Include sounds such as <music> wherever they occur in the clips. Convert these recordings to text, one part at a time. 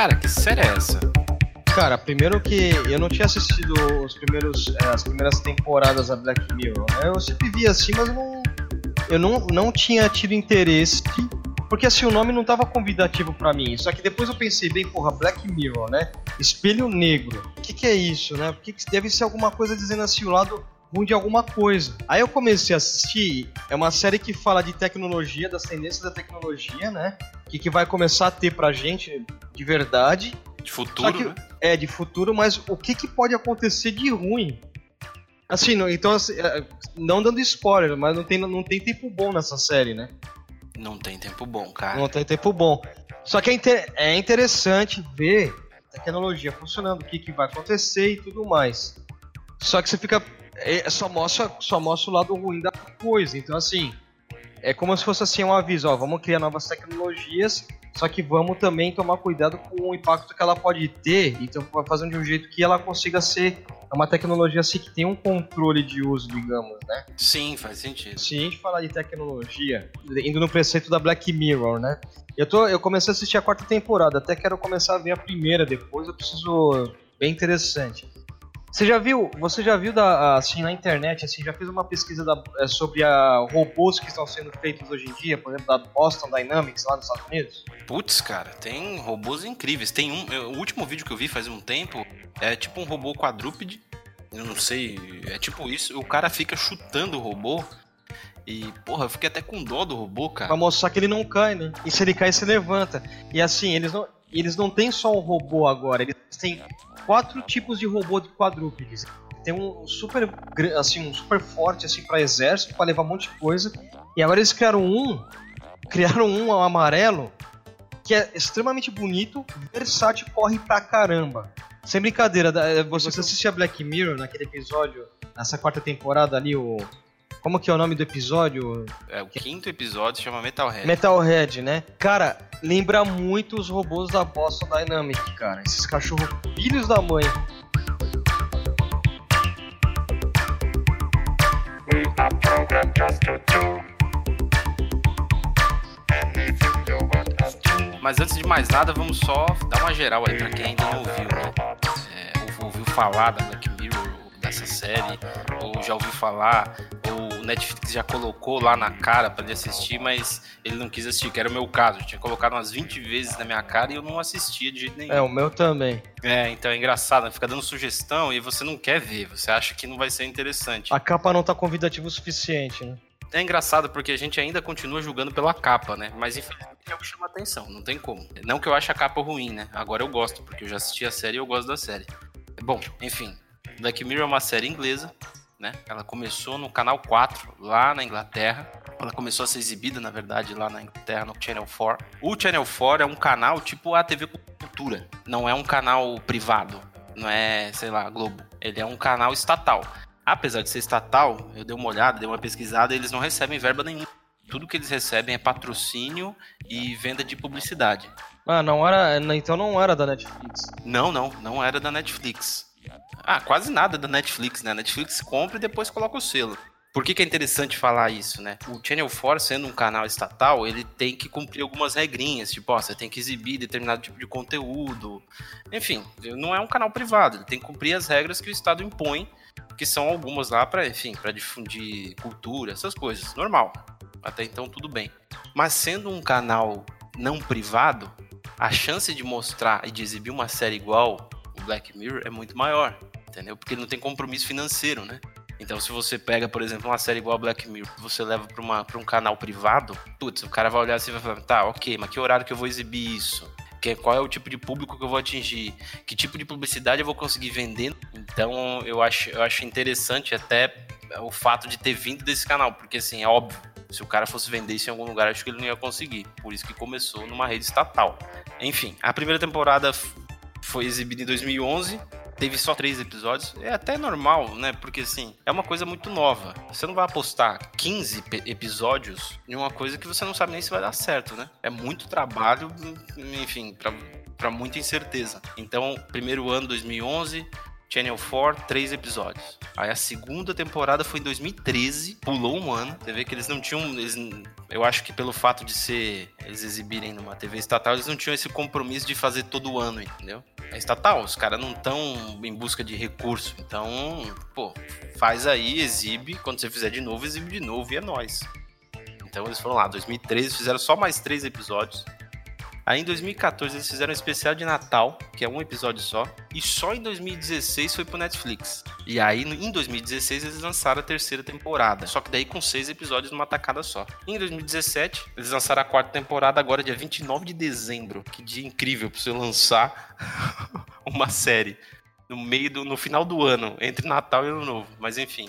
Cara, que série é essa? Cara, primeiro que eu não tinha assistido os primeiros, é, as primeiras temporadas da Black Mirror. Né? Eu sempre vi assim, mas eu não, eu não, não tinha tido interesse porque assim, o nome não tava convidativo para mim. Só que depois eu pensei, bem, porra, Black Mirror, né? Espelho negro. O que, que é isso, né? Porque deve ser alguma coisa dizendo assim, o lado ruim de alguma coisa. Aí eu comecei a assistir, é uma série que fala de tecnologia, das tendências da tecnologia, né? Que, que vai começar a ter pra gente de verdade. De futuro, que, né? É, de futuro, mas o que, que pode acontecer de ruim? Assim, não, então, assim, é, não dando spoiler, mas não tem, não tem tempo bom nessa série, né? Não tem tempo bom, cara. Não tem tempo bom. Só que é, inter é interessante ver a tecnologia funcionando, o que, que vai acontecer e tudo mais. Só que você fica. É, só, mostra, só mostra o lado ruim da coisa. Então, assim. É como se fosse assim um aviso: ó, vamos criar novas tecnologias, só que vamos também tomar cuidado com o impacto que ela pode ter. Então, fazendo de um jeito que ela consiga ser uma tecnologia assim que tem um controle de uso, digamos, né? Sim, faz sentido. Se a gente falar de tecnologia, indo no preceito da Black Mirror, né? Eu, tô, eu comecei a assistir a quarta temporada, até quero começar a ver a primeira depois, eu preciso. Bem interessante. Você já viu, você já viu da, assim na internet, assim, já fez uma pesquisa da, é, sobre a, robôs que estão sendo feitos hoje em dia, por exemplo, da Boston Dynamics lá nos Estados Unidos? Putz, cara, tem robôs incríveis. Tem um, o último vídeo que eu vi faz um tempo é tipo um robô quadrúpede. Eu não sei, é tipo isso. O cara fica chutando o robô e, porra, eu fiquei até com dó do robô, cara. Pra mostrar que ele não cai, né? E se ele cai, se levanta. E assim, eles não, eles não têm só um robô agora, eles têm quatro tipos de robô de quadrúpedes. Tem um super, assim, um super forte assim para exército, para levar um monte de coisa. E agora eles criaram um, criaram um amarelo que é extremamente bonito, versátil, corre pra caramba. Sem brincadeira, você assistia Black Mirror naquele episódio, nessa quarta temporada ali, o como que é o nome do episódio? É, o quinto episódio chama Metalhead. Metalhead, né? Cara, lembra muito os robôs da Boston Dynamics, cara. Esses cachorros filhos da mãe. Mas antes de mais nada, vamos só dar uma geral aí pra quem ainda não ouviu, né? É, ouviu falar da Black Mirror, dessa série, ou já ouviu falar, o Netflix já colocou lá na cara para ele assistir, mas ele não quis assistir, que era o meu caso. Eu tinha colocado umas 20 vezes na minha cara e eu não assistia de jeito nenhum. É, o meu também. É, então é engraçado, né? fica dando sugestão e você não quer ver, você acha que não vai ser interessante. A capa não tá convidativa o suficiente, né? É engraçado porque a gente ainda continua julgando pela capa, né? Mas infelizmente é o que chama atenção, não tem como. Não que eu ache a capa ruim, né? Agora eu gosto, porque eu já assisti a série e eu gosto da série. Bom, enfim, Black Mirror é uma série inglesa né? Ela começou no canal 4, lá na Inglaterra. Ela começou a ser exibida, na verdade, lá na Inglaterra, no Channel 4. O Channel 4 é um canal tipo a TV Cultura. Não é um canal privado. Não é, sei lá, Globo. Ele é um canal estatal. Apesar de ser estatal, eu dei uma olhada, dei uma pesquisada, eles não recebem verba nenhuma. Tudo que eles recebem é patrocínio e venda de publicidade. Ah, não era. Então não era da Netflix. Não, não, não era da Netflix. Ah, quase nada da Netflix, né? A Netflix compra e depois coloca o selo. Por que, que, é interessante falar isso, né? O Channel 4, sendo um canal estatal, ele tem que cumprir algumas regrinhas, tipo, ó, você tem que exibir determinado tipo de conteúdo. Enfim, não é um canal privado, ele tem que cumprir as regras que o Estado impõe, que são algumas lá para, enfim, para difundir cultura, essas coisas, normal. Até então tudo bem. Mas sendo um canal não privado, a chance de mostrar e de exibir uma série igual Black Mirror é muito maior entendeu? Porque ele não tem compromisso financeiro, né? Então, se você pega, por exemplo, uma série igual a Black Mirror, você leva para um canal privado, putz, o cara vai olhar assim e vai falar, tá, ok, mas que horário que eu vou exibir isso? Que, qual é o tipo de público que eu vou atingir? Que tipo de publicidade eu vou conseguir vender? Então, eu acho, eu acho interessante até o fato de ter vindo desse canal, porque assim, é óbvio, se o cara fosse vender isso em algum lugar, acho que ele não ia conseguir. Por isso que começou numa rede estatal. Enfim, a primeira temporada foi exibida em 2011 teve só três episódios, é até normal, né? Porque assim, é uma coisa muito nova. Você não vai apostar 15 episódios em uma coisa que você não sabe nem se vai dar certo, né? É muito trabalho, enfim, para muita incerteza. Então, primeiro ano, 2011, Channel 4, três episódios. Aí a segunda temporada foi em 2013, pulou um ano. Você vê que eles não tinham. Eles, eu acho que pelo fato de ser. Eles exibirem numa TV estatal, eles não tinham esse compromisso de fazer todo ano, entendeu? É estatal, os caras não estão em busca de recurso. Então, pô, faz aí, exibe. Quando você fizer de novo, exibe de novo e é nóis. Então eles foram lá, 2013, fizeram só mais três episódios. Aí em 2014 eles fizeram um especial de Natal, que é um episódio só, e só em 2016 foi pro Netflix. E aí em 2016 eles lançaram a terceira temporada, só que daí com seis episódios numa tacada só. Em 2017 eles lançaram a quarta temporada agora dia 29 de dezembro. Que dia incrível para você lançar <laughs> uma série no meio do no final do ano, entre Natal e Ano Novo. Mas enfim,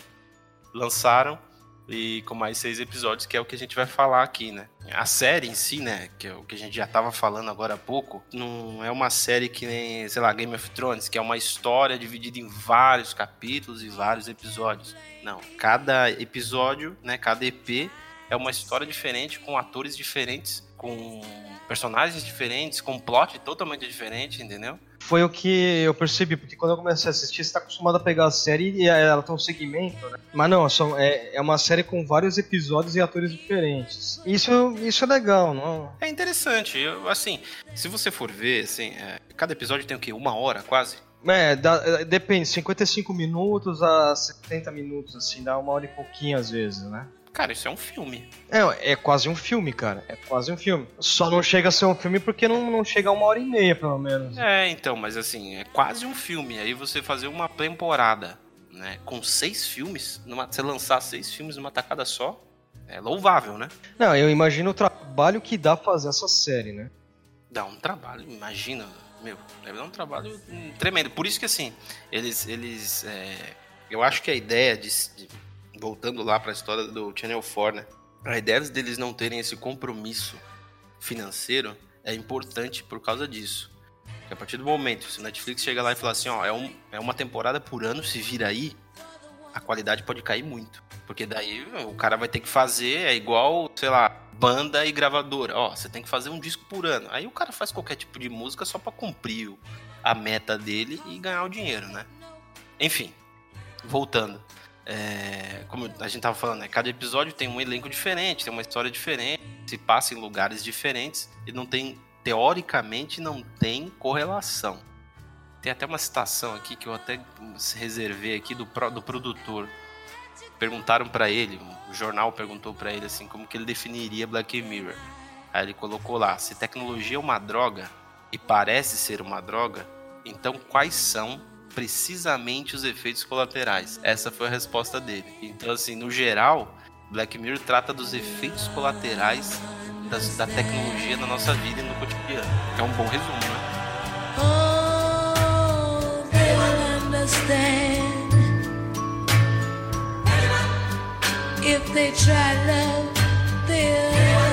lançaram e com mais seis episódios, que é o que a gente vai falar aqui, né? A série em si, né, que é o que a gente já tava falando agora há pouco, não é uma série que nem, sei lá, Game of Thrones, que é uma história dividida em vários capítulos e vários episódios. Não, cada episódio, né, cada EP é uma história diferente, com atores diferentes, com personagens diferentes, com plot totalmente diferente, entendeu? Foi o que eu percebi, porque quando eu comecei a assistir, você tá acostumado a pegar a série e ela tem um segmento, né? Mas não, é, é uma série com vários episódios e atores diferentes. Isso, isso é legal, não? É interessante. Eu, assim, se você for ver, assim, é, cada episódio tem o quê? Uma hora, quase? É, dá, é, depende, 55 minutos a 70 minutos, assim, dá uma hora e pouquinho às vezes, né? Cara, isso é um filme. É, é quase um filme, cara. É quase um filme. Só não chega a ser um filme porque não, não chega a uma hora e meia, pelo menos. É, então, mas assim, é quase um filme. Aí você fazer uma temporada, né? Com seis filmes, numa, você lançar seis filmes numa tacada só, é louvável, né? Não, eu imagino o trabalho que dá fazer essa série, né? Dá um trabalho, imagina, meu, deve dar um trabalho tremendo. Por isso que assim, eles, eles, é, eu acho que a ideia de, de voltando lá para a história do Channel 4, né? A ideia deles não terem esse compromisso financeiro é importante por causa disso. Porque a partir do momento se o Netflix chega lá e falar assim, ó, é, um, é uma temporada por ano, se vira aí, a qualidade pode cair muito. Porque daí o cara vai ter que fazer, é igual, sei lá, banda e gravadora. Ó, você tem que fazer um disco por ano. Aí o cara faz qualquer tipo de música só para cumprir a meta dele e ganhar o dinheiro, né? Enfim, voltando. É, como a gente tava falando, né, cada episódio tem um elenco diferente, tem uma história diferente, se passa em lugares diferentes e não tem, teoricamente, não tem correlação. Tem até uma citação aqui que eu até reservei aqui do, do produtor. Perguntaram para ele, o jornal perguntou para ele assim, como que ele definiria Black Mirror. Aí ele colocou lá: se tecnologia é uma droga e parece ser uma droga, então quais são precisamente os efeitos colaterais. Essa foi a resposta dele. Então, assim, no geral, Black Mirror trata dos efeitos colaterais das, da tecnologia na nossa vida e no cotidiano. É um bom resumo, né? Oh, If they try love, they'll understand.